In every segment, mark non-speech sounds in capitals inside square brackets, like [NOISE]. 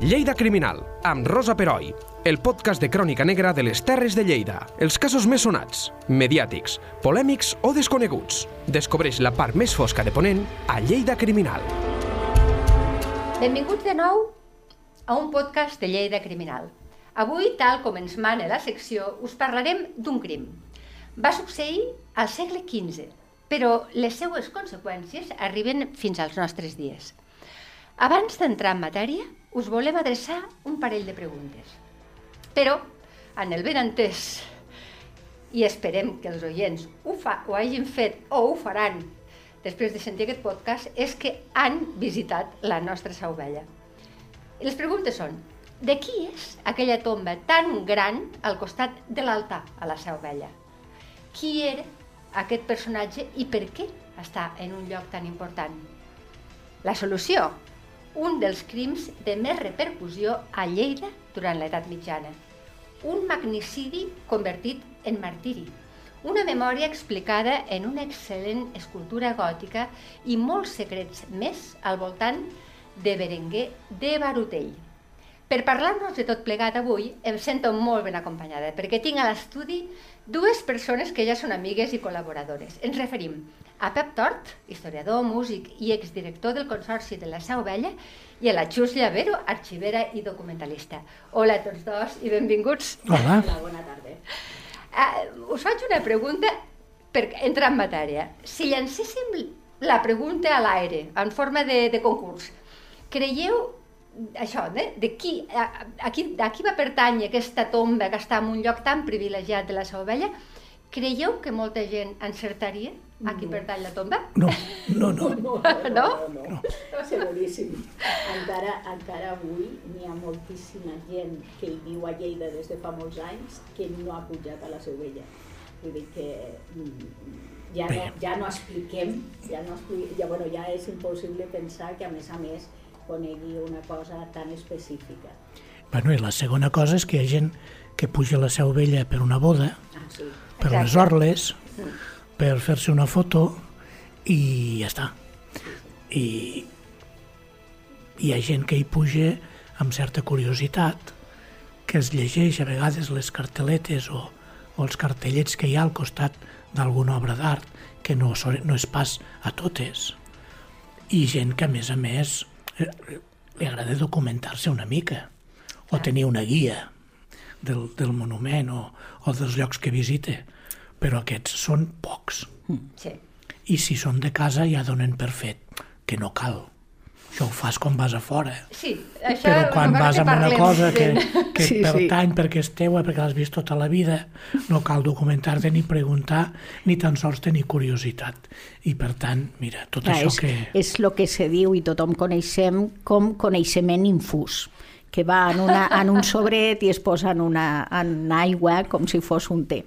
Lleida Criminal, amb Rosa Peroi, el podcast de crònica negra de les Terres de Lleida. Els casos més sonats, mediàtics, polèmics o desconeguts. Descobreix la part més fosca de Ponent a Lleida Criminal. Benvinguts de nou a un podcast de Lleida Criminal. Avui, tal com ens mana la secció, us parlarem d'un crim. Va succeir al segle XV, però les seues conseqüències arriben fins als nostres dies. Abans d'entrar en matèria, us volem adreçar un parell de preguntes. Però, en el ben entès, i esperem que els oients ho, fa, ho hagin fet o ho faran després de sentir aquest podcast, és que han visitat la nostra sauvella. I les preguntes són, de qui és aquella tomba tan gran al costat de l'altar a la sauvella? Qui era aquest personatge i per què està en un lloc tan important? La solució? Un dels crims de més repercussió a Lleida durant l'edat mitjana. Un magnicidi convertit en martiri. Una memòria explicada en una excel·lent escultura gòtica i molts secrets més al voltant de Berenguer de Barutell. Per parlar-nos de tot plegat avui em sento molt ben acompanyada perquè tinc a l'estudi dues persones que ja són amigues i col·laboradores. Ens referim a Pep Tort, historiador, músic i exdirector del Consorci de la Seu Vella, i a la Xus Llavero, arxivera i documentalista. Hola a tots dos i benvinguts. Hola. Hola bona tarda. Uh, us faig una pregunta per entrar en matèria. Si llancéssim la pregunta a l'aire, en forma de, de concurs, creieu això, eh? de qui, a, a, qui, a qui va pertànyer aquesta tomba que està en un lloc tan privilegiat de la Seu Vella? Creieu que molta gent encertaria a qui pertany la tomba? No, no, no. [LAUGHS] No, no, no, no, no. seguríssim. Encara, encara avui n'hi ha moltíssima gent que hi viu a Lleida des de fa molts anys que no ha pujat a la Seu Vella. Vull dir que mm, ja no, ja no expliquem, ja, no expliquem, ja, bueno, ja és impossible pensar que a més a més conegui una cosa tan específica. Bueno, i la segona cosa és que hi ha gent que puja a la Seu Vella per una boda, Ah, sí. per Exacte. les orles, per fer-se una foto i ja està. I hi ha gent que hi puja amb certa curiositat, que es llegeix a vegades les carteletes o, o els cartellets que hi ha al costat d'alguna obra d'art, que no, no és pas a totes. I gent que, a més a més, li agrada documentar-se una mica, o tenir una guia del, del monument o, o dels llocs que visite, però aquests són pocs. Sí. I si són de casa ja donen per fet que no cal. Això ho fas quan vas a fora. Sí, això Però quan vas que amb una cosa que, que Sí, sí, sí. pertany perquè és teua, perquè l'has vist tota la vida, no cal documentar-te ni preguntar, ni tan sols tenir curiositat. I per tant, mira, tot Clar, això és, que... és el que se diu i tothom coneixem com coneixement infús que va en, una, en un sobret i es posa en, una, en aigua com si fos un té.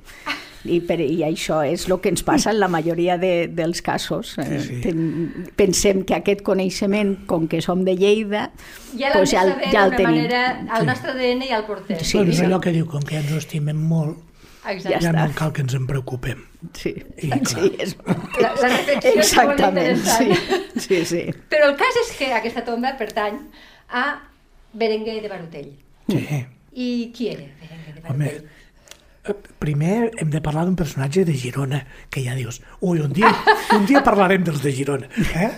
I, per, I això és el que ens passa en la majoria de, dels casos. Eh, sí. ten- Pensem que aquest coneixement, com que som de Lleida, Ja doncs ja, el- ja el tenim. manera al nostre ADN i al porter. Sí, bueno, és sí. allò que diu, com que ja ens ho estimem molt, Exacte. Ja ja no cal que ens en preocupem. Sí, I, clar. sí, és... La, la reflexió és molt Exactament, sí, sí, sí. Però el cas és que aquesta tomba pertany a Berenguer de Barutell. Sí. I qui era Berenguer de Home, Barutell? eh, primer hem de parlar d'un personatge de Girona, que ja dius, ui, un dia, un dia parlarem dels de Girona, eh?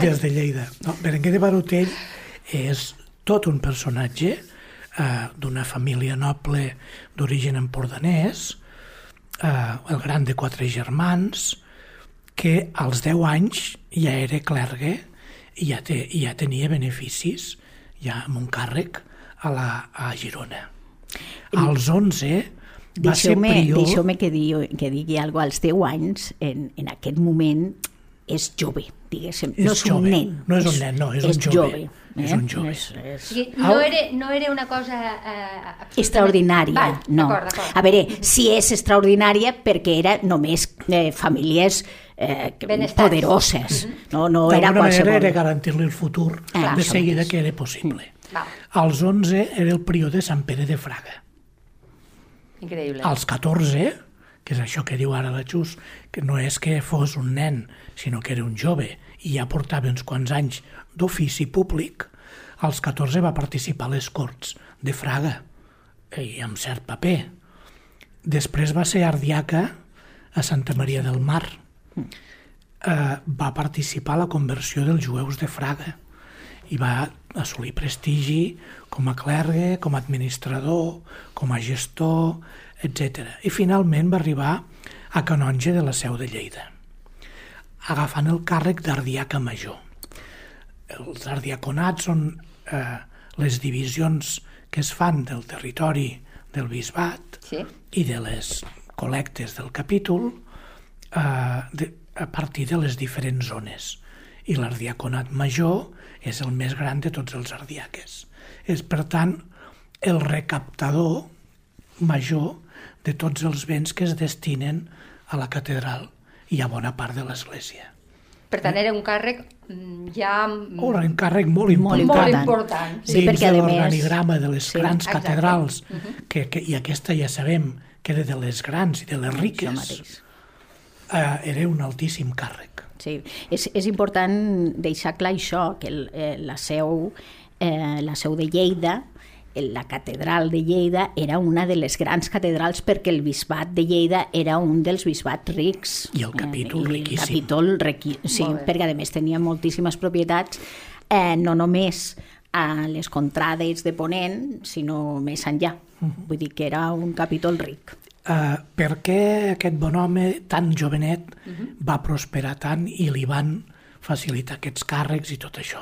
des de Lleida. No, Berenguer de Barutell és tot un personatge eh, d'una família noble d'origen empordanès, eh, el gran de quatre germans, que als 10 anys ja era clergue i ja, i ja tenia beneficis, ja amb un càrrec a, la, a Girona. Als 11 va ser Deixeu-me prior... deixeu que, digui, que digui alguna als 10 anys, en, en aquest moment és jove, diguéssim. No És és un jove. nen. No és un nen, no, és un jove. És un jove. És, és... No, era, no era una cosa... Eh, absolutament- Extraordinària, Val, no. D'acord, d'acord. A veure, si és extraordinària perquè era només eh, famílies eh, que- Benestants. poderoses, no, no era qualsevol. era garantir-li el futur Ah, de seguida que era possible. Val, Als 11 era el prior de Sant Pere de Fraga. Increïble. Als 14, que és això que diu ara la Xus, que no és que fos un nen, sinó que era un jove i ja portava uns quants anys d'ofici públic, als 14 va participar a les Corts de Fraga, i amb cert paper. Després va ser ardiaca a Santa Maria del Mar. Eh, va participar a la conversió dels jueus de Fraga i va assolir prestigi com a clergue, com a administrador, com a gestor, etc. I finalment va arribar a canonge de la Seu de Lleida, agafant el càrrec d'ardiaca major. Els ardiaconats són eh, les divisions que es fan del territori del bisbat Sí. i de les col·lectes del capítol eh, de, a partir de les diferents zones. I l'ardiaconat major és el més gran de tots els ardiaques. És, per tant, el recaptador major de tots els béns que es destinen a la catedral i a bona part de l'església. Per tant, era un càrrec mm, ja... mm, Un encàrrec molt Molt important. molt important. Sí, dins perquè, de més- l'organigrama de les Sí, grans exacte. catedrals, que, que, i aquesta ja sabem que era de les grans i de les riques, eh, era un altíssim càrrec. Sí, és, és important deixar clar això, que el, eh, la, seu, eh, la seu de Lleida, eh, la catedral de Lleida, era una de les grans catedrals perquè el bisbat de Lleida era un dels bisbats rics. I el capítol i riquíssim. El capítol riqui... Sí, perquè a més tenia moltíssimes propietats, eh, no només a les contrades de Ponent, sinó més enllà. Vull dir que era un capítol ric. Uh, per què aquest bon home tan jovenet va prosperar tant i li van facilitar aquests càrrecs i tot això?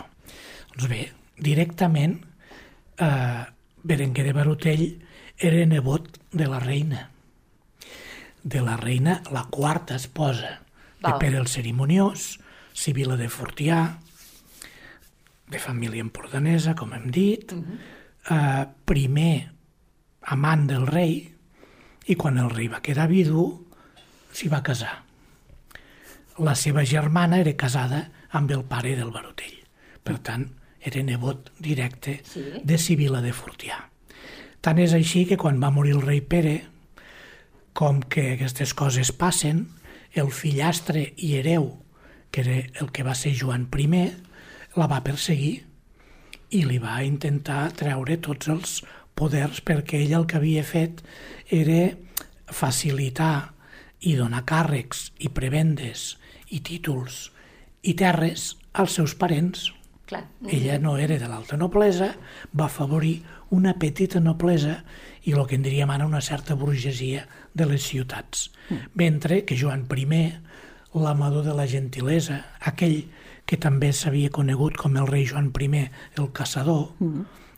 Doncs bé, directament uh, Berenguer de Barutell era nebot de la reina. De la reina, la quarta esposa de Val. Pere el Cerimoniós, Sibila de Fortià, de família empordanesa, com hem dit, eh, primer amant del rei, i quan el rei va quedar vidu, s'hi va casar. La seva germana era casada amb el pare del Barotell. Per tant, era nebot directe Sí. de Sibila de Fortià. Tant és així que quan va morir el rei Pere, com que aquestes coses passen, el fillastre i hereu, que era el que va ser Joan I, la va perseguir i li va intentar treure tots els poders perquè ell el que havia fet era facilitar i donar càrrecs i prebendes i títols i terres als seus parents. Clar. Ella no era de l'alta noblesa, va afavorir una petita noblesa i el que en diríem ara una certa burgesia de les ciutats. Mentre que Joan I, l'amador de la gentilesa, aquell que també s'havia conegut com el rei Joan I, el caçador,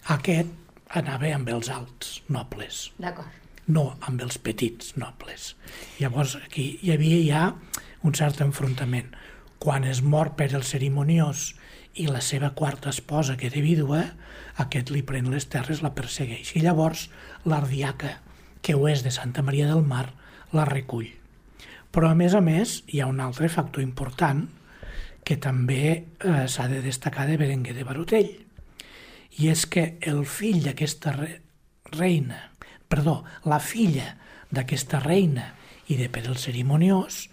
aquest anava amb els alts nobles D'acord. no amb els petits nobles. Llavors aquí hi havia ja un cert enfrontament. Quan es mor per el cerimoniós i la seva quarta esposa, que era vídua, aquest li pren les terres, la persegueix. I llavors l'ardiaca, que ho és de Santa Maria del Mar, la recull. Però a més a més hi ha un altre factor important que també eh, s'ha de destacar de Berenguer de Barutell i és que el fill d'aquesta re reina, perdó, la filla d'aquesta reina i de Pere el Cerimoniós,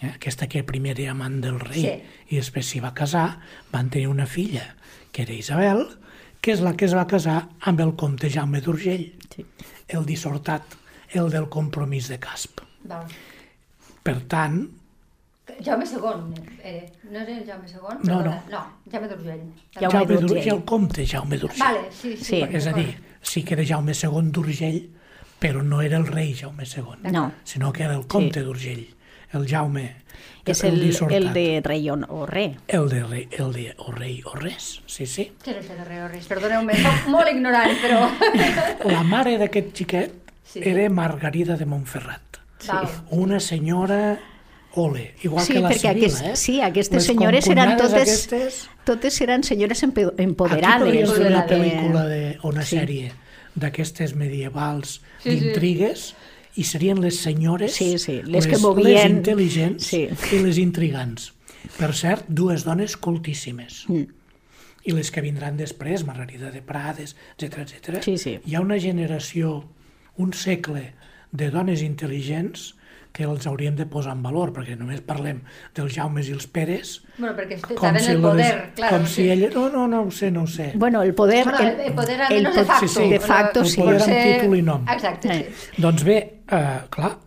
eh, aquesta que primer era amant del rei Sí. i després s'hi va casar, van tenir una filla, que era Isabel, que és la que es va casar amb el comte Jaume d'Urgell, Sí. el dissortat, el del compromís de Casp. Val. Per tant, Jaume II, era. No era el Jaume II? No, Perdona. No, Jaume d'Urgell. Jaume Jaume d'Urgell. d'Urgell, el comte Jaume d'Urgell. Vale, sí, sí. Sí. És a dir, sí que era Jaume II d'Urgell, però no era el rei Jaume II, No. sinó que era el comte d'Urgell, el Jaume, És el, dissortat. el de rei o, o re. El de rei, el de o rei o res, sí, sí. Què era això de rei o res? Perdoneu-me, soc molt ignorant, però... [LAUGHS] La mare d'aquest xiquet Sí. era Margarida de Montferrat, Val. una senyora ole, igual Sí, que la perquè Sibila, aquest, eh? sí, aquestes Les senyores eren totes, Aquestes, totes eren senyores empe- Aquí empoderades. podries una Empoderades. pel·lícula de, o una Sí. sèrie d'aquestes medievals Sí, sí. d'intrigues i serien les senyores, Sí, sí, les que les movien- intel·ligents Sí. i les intrigants. Per cert, dues dones cultíssimes. Mm. I les que vindran després, Margarida de Prades, etc etc. Sí, sí. Hi ha una generació, un segle de dones intel·ligents que els hauríem de posar en valor, perquè només parlem dels Jaumes i els Peres, Bueno, perquè com estaven si, el poder, claro. com sí. si ell... No, no, no ho sé, no ho sé. Bueno, el poder... Bueno, el- el poder almenys de pot- facto. sí, sí. De facto, El sí. poder amb títol i nom. Exacte, Eh. sí. Doncs bé, eh, clar,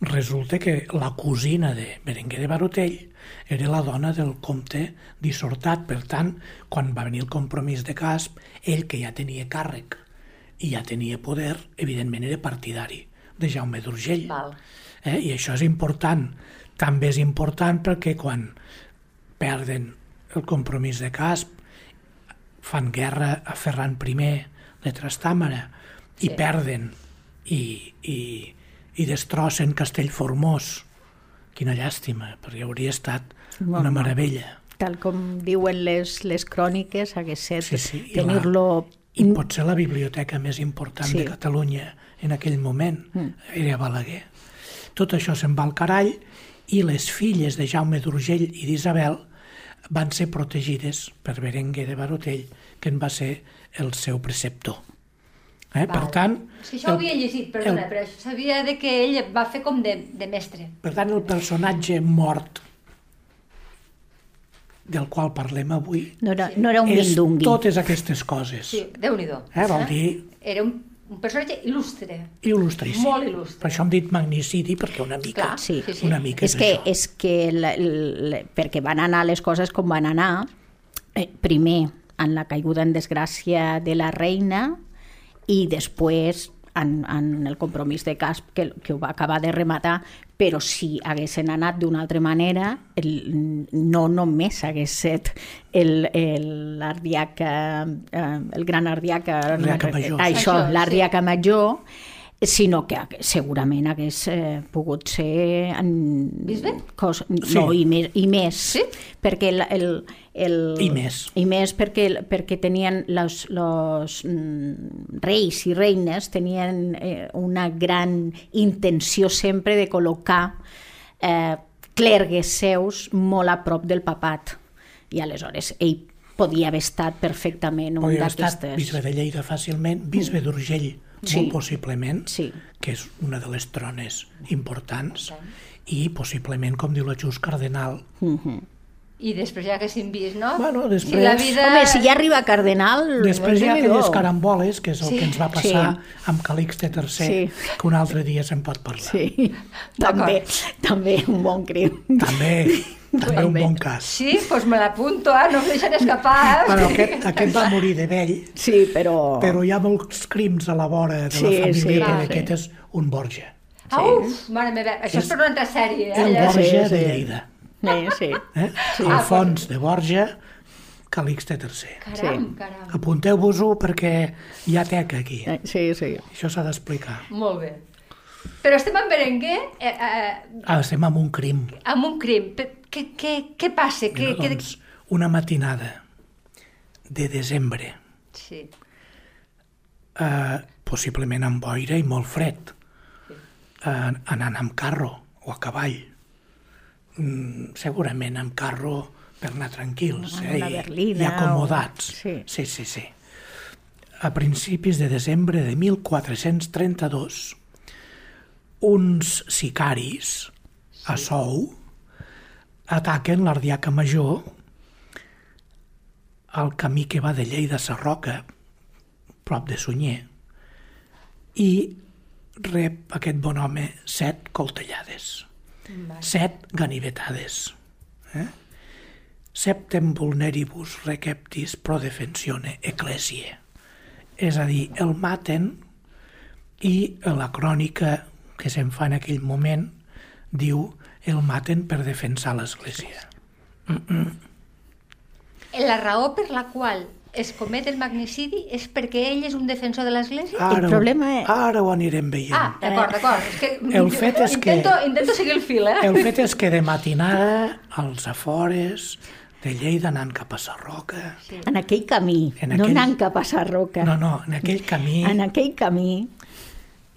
resulta que la cosina de Berenguer de Barotell era la dona del comte dissortat. Per tant, quan va venir el compromís de Casp, ell, que ja tenia càrrec i ja tenia poder, evidentment era partidari de Jaume d'Urgell. Val. Eh? I això és important. També és important perquè quan perden el compromís de Casp, fan guerra a Ferran I de Trastàmara i Sí. perden i, i, i destrossen Castellformós. Quina llàstima, perquè hauria estat Molt una meravella. Tal com diuen les, les cròniques, hagués set Sí, sí, i la- tenir-lo... I potser la biblioteca més important Sí. de Catalunya en aquell moment era Balaguer. Tot això se'n va al carall i les filles de Jaume d'Urgell i d'Isabel van ser protegides per Berenguer de Barotell, que en va ser el seu preceptor. Eh? Per Val. tant, És que això ho havia llegit, perdona, el- però sabia de que ell va fer com de, de mestre. per tant, el personatge mort del qual parlem avui No era, no era un és mindungui. totes aquestes coses. Sí, Déu-n'hi-do. Eh? Vol dir Era un, un personatge il·lustre. il·lustríssim. Molt il·lustre. Per això hem dit magnicidi, perquè una mica, Clar, Sí. sí, sí. una mica És que, això. és que la, la, perquè van anar les coses com van anar, eh, primer en la caiguda en desgràcia de la reina i després en, en el compromís de Casp, que, que ho va acabar de rematar, però si haguessin anat d'una altra manera, el, no només hagués set el- el- l'ardiaca, eh, el gran ardiaca, Ardiaca major. això, l'ardiaca major, sinó que segurament hagués eh, pogut ser... En, Bisbe? Cos, Sí. No, i més, i més Sí? perquè el, el, el, I més. i més perquè, perquè tenien los, los mm, reis i reines tenien eh, una gran intenció sempre de col·locar eh, clergues seus molt a prop del papat i aleshores ell podia haver estat perfectament un Podria haver estat d'aquestes bisbe de Lleida fàcilment, bisbe d'Urgell, Sí. molt possiblement, Sí. que és una de les trones importants, i possiblement, com diu la Jus Cardenal, I després ja haguéssim vist, no? Bueno, Si després- la vida... Home, si ja arriba a Cardenal... Després hi ha aquelles caramboles, que és el Sí. que ens va passar Sí. amb Calixte III, Sí. que un altre dia se'n pot parlar. Sí, també, també un bon crim. També, també un bon cas. Sí, doncs me l'apunto, eh? no em deixen escapar. [LAUGHS] Eh? Bueno, aquest, aquest va morir de vell, Sí, però... però hi ha molts crims a la vora de Sí, la família, sí, que sí. aquest és un Borja. Ah, uf, mare meva, això és, És per una altra sèrie. Eh? El. Borja sí, de sí. Lleida. Sí, sí. Eh? Sí. Alfons de Borja, Calixte III. Caram, Sí. caram. Apunteu-vos-ho perquè hi ha teca aquí. Eh, Sí, sí. Això s'ha d'explicar. Molt bé. Però estem en Berenguer eh, eh, Ah, estem amb un crim. amb un crim. Què, què, què passa? Mira, què... doncs, una matinada de desembre, Sí. eh, possiblement amb boira i molt fred, eh, anant amb carro o a cavall. Mm, segurament amb carro per anar tranquils eh, una i- berlina i acomodats. o- sí. sí, sí, sí. A principis de desembre de 1432, uns sicaris a Sou ataquen l'ardiaca major al camí que va de Lleida a Sarroca, prop de Sunyer, i rep aquest bon home set coltellades, set ganivetades. Eh? Septem vulneribus receptis pro defensione ecclesiae. És a dir, el maten i la crònica que se'n fa en aquell moment diu el maten per defensar l'Església. La raó per la qual es comet el magnicidi és perquè ell és un defensor de l'Església? Ho- problema és- Ara ho anirem veient. Ah, d'acord, d'acord. És que El fet és que- intento, intento seguir el fil, eh? El fet és que de matinada, als afores de Lleida anant cap a Sarroca... Sí. En aquell camí, En no aquell- anant cap a Sarroca. No, no, en aquell camí... En aquell camí,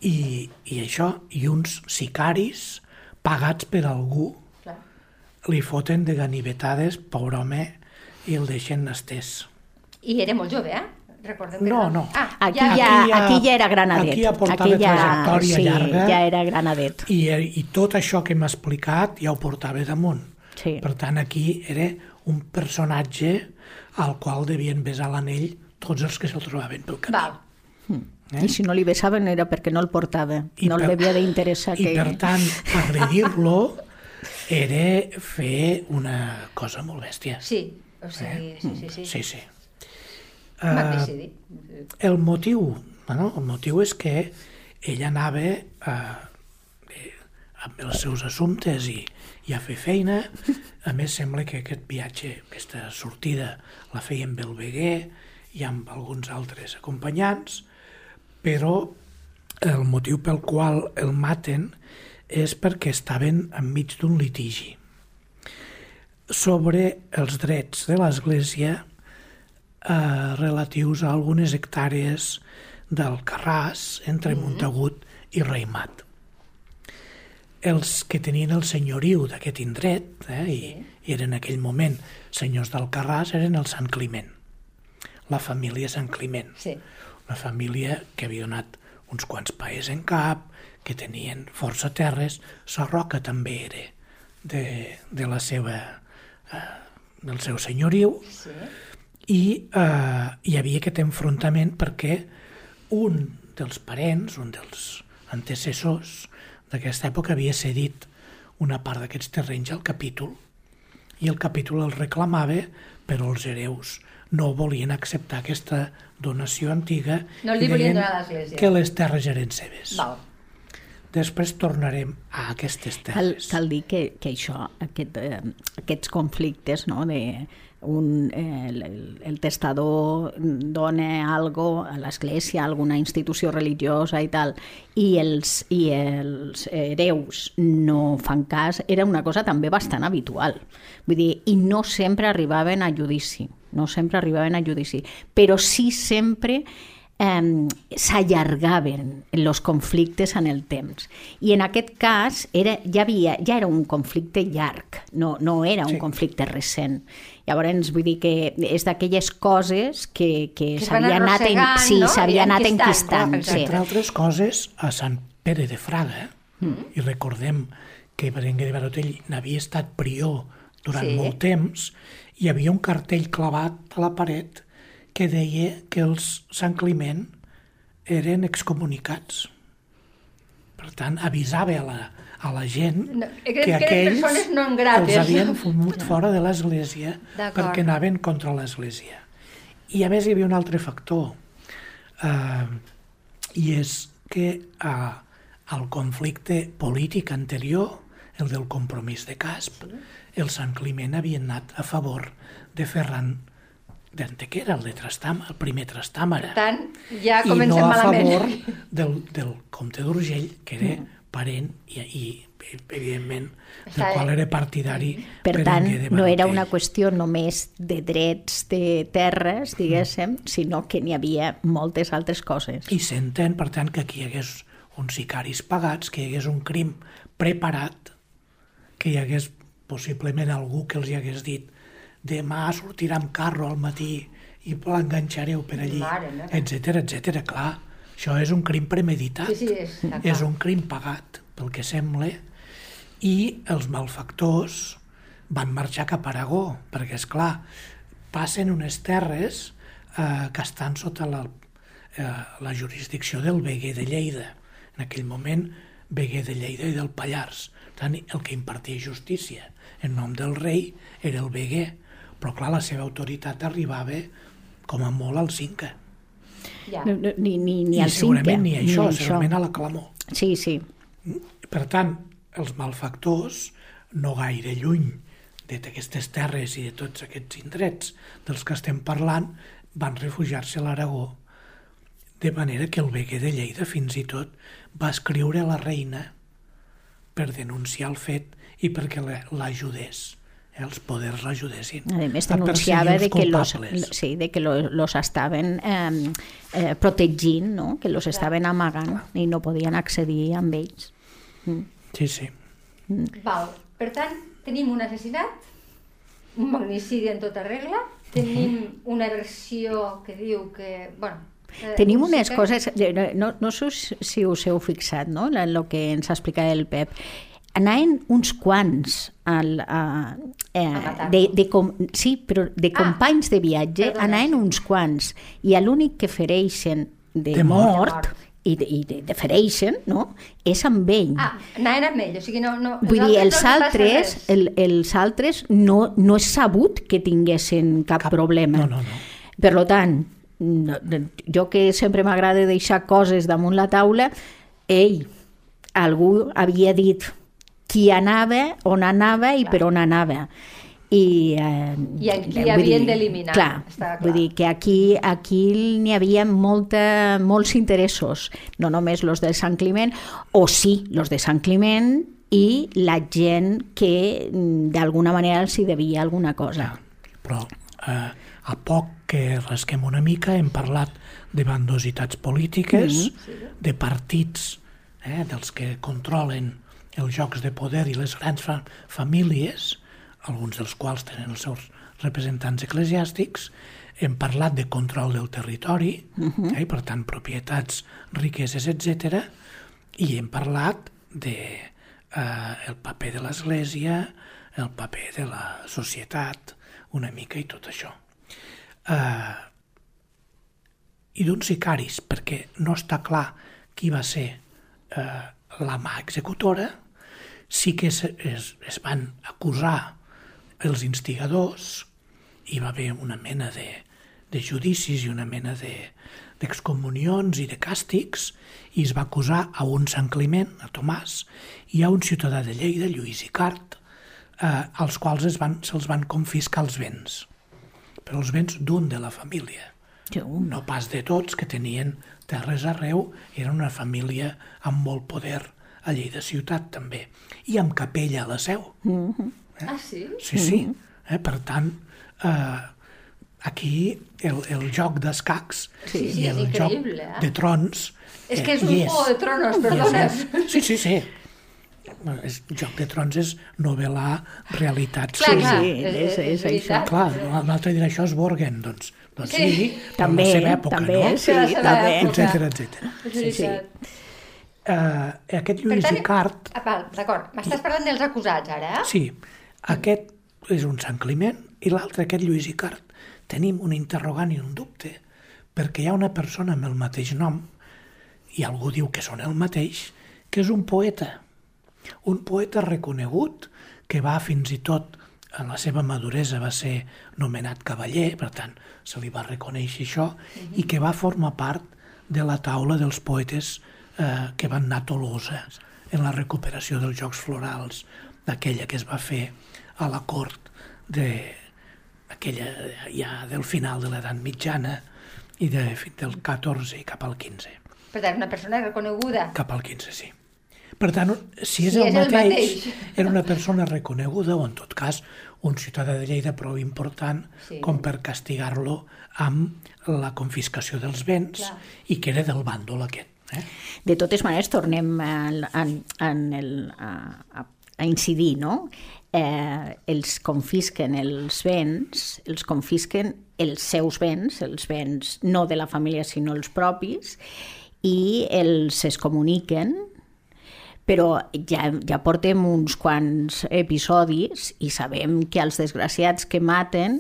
I, I això, i uns sicaris pagats per algú Clar. li foten de ganivetades, pobre home, i el deixen estès. I era molt jove, eh? Recordem que No, no. Ah, Aquí ja, ja, Aquí ja- aquí ja era granadet. aquí ja portava Aquí ja, trajectòria sí, llarga. ja era granadet. I, I tot això que m'ha explicat ja ho portava damunt. Sí. Per tant, aquí era un personatge al qual devien besar l'anell tots els que se'l trobaven pel camí. Val. I si no li besaven era perquè no el portava. I no per- li havia d'interessar I que... per tant, agredir-lo [LAUGHS] era fer una cosa molt bèstia. Sí, o sigui, sí, sí, sí. Eh? Sí, sí. Matricidi. El motiu, bueno, el motiu és que ell anava a, eh, amb els seus assumptes i, i a fer feina. A més, sembla que aquest viatge, aquesta sortida, la feia amb el Beguer i amb alguns altres acompanyants, però el motiu pel qual el maten és perquè estaven enmig d'un litigi sobre els drets de l'Església eh, relatius a algunes hectàrees del Carràs entre Montagut i Reimat. Els que tenien el senyoriu d'aquest indret, eh, i, i eren en aquell moment senyors del Carràs, eren el Sant Climent, la família Sant Climent Sí. Una família que havia donat uns quants paers en cap, que tenien força terres, Sarroca també era de, de la seva, eh, del seu senyoriu, Sí. i eh, hi havia aquest enfrontament perquè un dels parents, un dels antecessors d'aquesta època havia cedit una part d'aquests terrenys al capítol i el capítol el reclamava però els hereus no volien acceptar aquesta donació antiga No li i volien deien donar a l'Església. que les terres eren seves. Val. Després tornarem a aquestes Cal, terres. cal dir que, que això, aquest, eh, aquests conflictes, no, de un, eh, el, el- testador dona algo a l'església, alguna institució religiosa i tal, i els, i els hereus no fan cas, era una cosa també bastant habitual. Vull dir, i no sempre arribaven a judici, no sempre arribaven a judici, però sí sempre eh, s'allargaven els conflictes en el temps. I en aquest cas era, ja, havia, ja era un conflicte llarg, no, no era un Sí. conflicte recent. Llavors, vull dir que és d'aquelles coses que, que, Que s'havia anat, en, sí, no? s'havia anat enquistant, enquistant. Sí. Entre altres coses, a Sant Pere de Fraga, i recordem que Berenguer de Barotell n'havia estat prior durant Sí. molt temps, hi havia un cartell clavat a la paret que deia que els Sant Climent eren excomunicats. Per tant, avisava a la, a la gent No, que- que, aquells grates. els havien fumut fora de l'Església perquè anaven contra l'Església. I a més hi havia un altre factor, eh, i és que eh, el conflicte polític anterior, el del compromís de Casp, el Sant Climent havia anat a favor de Ferran d'Antequera, el de Trastàmara, el primer Trastàmara Per tant, ja i comencem no a malament. favor [LAUGHS] del, del comte d'Urgell, que era parent i, i evidentment, del qual era partidari Per tant, no era una qüestió només de drets de terres, diguéssim, sinó que n'hi havia moltes altres coses. I s'entén, per tant, que aquí hi hagués uns sicaris pagats, que hi hagués un crim preparat, que hi hagués possiblement algú que els hi hagués dit demà sortirà amb carro al matí i l'enganxareu per allí, etc etc. Clar, això és un crim premeditat. Sí, sí, és- clar. és un crim pagat, pel que sembla, i els malfactors van marxar cap a Aragó, perquè, és clar, passen unes terres eh, que estan sota la, eh, la jurisdicció del Beguer de Lleida. En aquell moment, Beguer de Lleida i del Pallars. Per tant, el que impartia justícia en nom del rei era el Beguer, però clar, la seva autoritat arribava com a molt al Cinca. Ja. No, no, ni, ni, ni I al cinquè. segurament ni això, ni segurament a la clamor. Sí, sí. Per tant, els malfactors, no gaire lluny d'aquestes terres i de tots aquests indrets dels que estem parlant, van refugiar-se a l'Aragó, de manera que el Beguer de Lleida fins i tot va escriure a la reina per denunciar el fet i perquè la- l'ajudés, eh, els poders l'ajudessin. A més, denunciava de els que los, sí, de que lo- los estaven eh, eh, protegint, no? que los estaven amagant i no podien accedir amb ells. Sí, sí. Val. Per tant, tenim un assassinat, un magnicidi en tota regla, tenim una versió que diu que... Bueno, eh, Tenim un unes coses, eh, no, no sé si us heu fixat, no?, en el que ens ha explicat el Pep. Anaven uns quants al, a, eh, de, de com, sí, però de Ah, companys de viatge perdona, anaven uns quants i l'únic que fereixen de, De mort. mort, De mort. i, de, i de, de fereixen, no?, és amb ell. Ah, anaven amb ell, o sigui, no... no Vull dir, els altres, res. el, els altres no, no és sabut que tinguessin cap, Cap- problema. no, no, no. Per lo tant, no, no, jo que sempre m'agrada deixar coses damunt la taula, ell, algú havia dit qui anava, on anava i per on anava. I, eh, I en qui vull havien d'eliminar, Clar, clar. vull dir que aquí, aquí n'hi havia molta, molts interessos, no només los de Sant Climent, o sí, los de Sant Climent i la gent que mm, d'alguna manera els hi devia alguna cosa. Però eh, a poc que rasquem una mica hem parlat de bandositats polítiques, de partits eh, dels que controlen els jocs de poder i les grans fa famílies, alguns dels quals tenen els seus representants eclesiàstics, hem parlat de control del territori, eh, i per tant propietats, riqueses, etc. i hem parlat de eh, el paper de l'Església, el paper de la societat, una mica i tot això. Eh, I d'uns sicaris, perquè no està clar qui va ser eh, la mà executora, sí que es, es, es van acusar els instigadors, hi va haver una mena de, de judicis i una mena de- d'excomunions i de càstigs, i es va acusar a un Sant Climent, a Tomàs, i a un ciutadà de Lleida, Lluís Icart, eh, als quals es van, se'ls van confiscar els béns, però els béns d'un de la família, no pas de tots, que tenien terres arreu, era una família amb molt poder a Lleida ciutat també, i amb capella a la seu. Ah, sí? Sí, sí. Eh? Per tant, eh, aquí el, el joc d'escacs Sí, sí, i és el joc increïble, eh? de trons... És que és un Juego de Tronos, perdona. és. Sí, sí, sí. Bueno, És, Joc de Trons és novel·lar realitats. Clar, Sí, clar, sí, és, és- és, això. Clar, un altre dirà això és Borgen, doncs, doncs Sí. sí, També, la seva època, també, no? sí, també. etcètera, etcètera. És veritat. Uh, aquest Lluís tant, Icart, ah, d'acord. M'estàs parlant dels acusats, ara, eh? sí, aquest és un Sant Climent i l'altre, aquest Lluís Icart, tenim un interrogant i un dubte, perquè hi ha una persona amb el mateix nom, i algú diu que són el mateix, que és un poeta. Un poeta reconegut que va fins i tot en la seva maduresa va ser nomenat cavaller, per tant, se li va reconèixer això, i que va formar part de la taula dels poetes eh, que van anar a Tolosa en la recuperació dels Jocs Florals, d'aquella que es va fer a la cort de aquella ja del final de l'edat mitjana i de, del 14 i cap al 15. Per tant, una persona reconeguda. Cap al 15, sí. Per tant, si és, Si el, és el mateix, mateix. era una persona reconeguda o, en tot cas, un ciutadà de Lleida prou important Sí. com per castigar-lo amb la confiscació dels béns Clar. i que era del bàndol aquest. Eh? De totes maneres, tornem en, en, en el, a, a, a incidir, no? Eh, els confisquen els béns, els confisquen els seus béns, els béns no de la família sinó els propis, i els es comuniquen però ja, ja portem uns quants episodis i sabem que els desgraciats que maten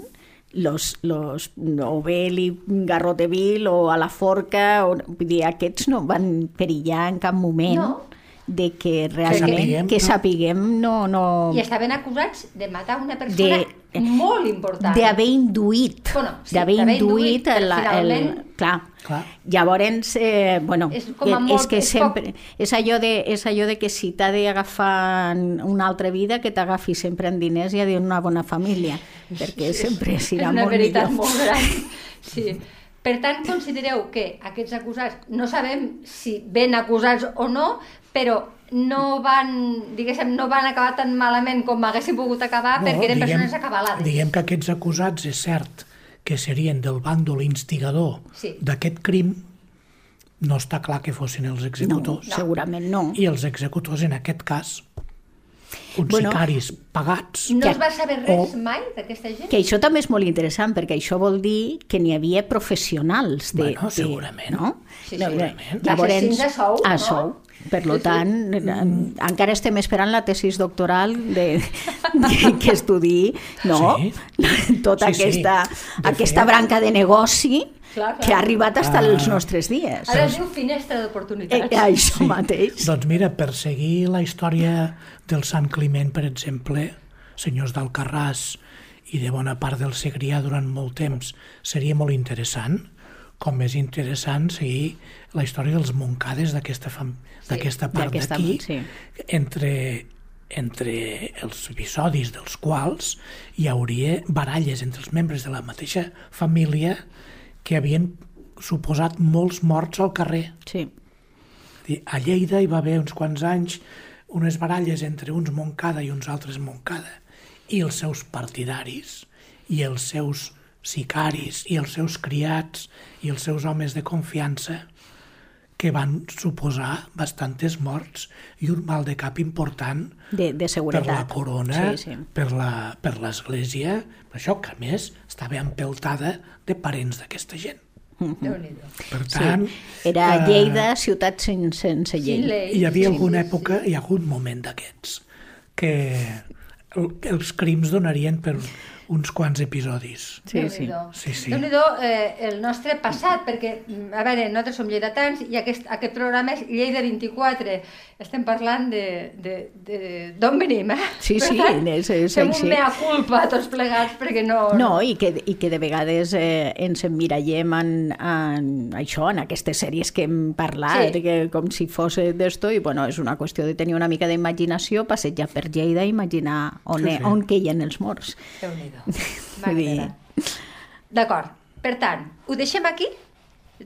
los, los, o bé li garrote vil o a la forca, o, vull dir, aquests no van perillar en cap moment No. de que realment, sapiguem, que no? sapiguem, no, no, I estaven acusats de matar una persona De- molt important. d'haver induït, Bueno, sí, d'haver induït, induït, el, però el, finalment- clar, Clar. Llavors, eh, bueno, És com a és molt- que és sempre, poc- és allò, de, és allò de que si t'ha d'agafar una altra vida, que t'agafi sempre en diners i a una bona família, perquè sempre [LAUGHS] És serà una molt veritat millor. molt gran. [LAUGHS] Sí. Per tant, considereu que aquests acusats, no sabem si ben acusats o no, però no van, diguéssim, no van acabar tan malament com haguessin pogut acabar perquè eren persones acabalades. Diguem que aquests acusats és cert que serien del bàndol instigador Sí. d'aquest crim, no està clar que fossin els No, executors. segurament no. I els executors, en aquest cas, uns Bueno, sicaris pagats. No Que- es va saber res o- mai d'aquesta gent? Que això també és molt interessant, perquè això vol dir que n'hi havia professionals. De, Bueno, de- segurament. No? Sí, No, segurament. Llavors, a sou, a no? Per lo Sí, sí. tant, eh, encara estem esperant la tesis doctoral de, de, [LAUGHS] que estudi no? tota Sí, sí. aquesta, De aquesta fet- branca de negoci Clar, clar. que ha arribat fins Ah. als nostres dies. Ara es diu finestra Eh, d'oportunitats. això mateix. Doncs mira, per seguir la història del Sant Climent, per exemple, senyors d'Alcarràs i de bona part del Segrià durant molt temps, seria molt interessant, com és interessant seguir la història dels Moncades d'aquesta fam... d'aquesta part d'aquí, sí. entre, entre els episodis dels quals hi hauria baralles entre els membres de la mateixa família que havien suposat molts morts al carrer. Sí. A Lleida hi va haver uns quants anys unes baralles entre uns Moncada i uns altres Moncada i els seus partidaris i els seus sicaris i els seus criats i els seus homes de confiança que van suposar bastantes morts i un mal de cap important De, de per seguretat. la corona, Sí, sí. per la- per l'església, per això que a més estava empeltada de parents d'aquesta gent. Per tant, Sí. Era eh, Lleida, ciutat sen, sense llei. Llei. hi havia Sí, alguna sí, època, hi ha hagut moment d'aquests, que el- els crims donarien per uns quants episodis. Sí, sí. Sí, sí. Déu-n'hi-do eh, el nostre passat, perquè, mm, a veure, nosaltres som lleidatans i aquest, aquest programa és Lleida 24. Estem parlant de, de, de d'on venim, eh? Sí, sí, tant, és- és fem així. un mea culpa tots plegats, perquè no... No, i que, i que de vegades eh, ens emmirallem en, en això, en aquestes sèries que hem parlat, Sí. que com si fos d'esto, i bueno, és una qüestió de tenir una mica d'imaginació, passejar per Lleida i imaginar on, Sí, sí, sí. on queien els morts. Déu-n'hi-do. [LAUGHS] Dir- M'agrada. D'acord. Per tant, ho deixem aquí?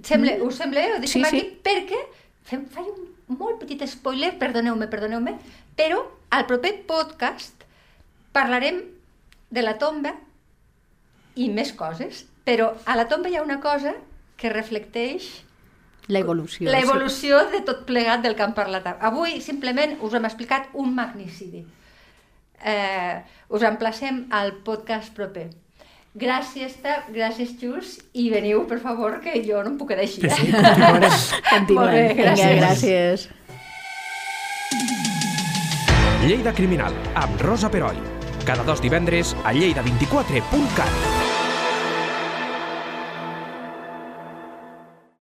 Sembla, us sembla? Ho deixem Mm. Sí, sí. aquí perquè fem, faig un molt petit spoiler, perdoneu-me, perdoneu-me, però al proper podcast parlarem de la tomba i més coses, però a la tomba hi ha una cosa que reflecteix La evolució. la evolució de tot plegat del que hem parlat. Avui simplement us hem explicat un magnicidi. Eh, us emplacem al podcast proper. Gràcies, Ta, gràcies, Xus, i veniu, per favor, que jo no em puc quedar així. Eh? sí, continuarem. Sí. Continuem. [LAUGHS] Molt bé, Vinga, gràcies. gràcies. Lleida Criminal, amb Rosa Peroi. Cada dos divendres a lleida24.cat.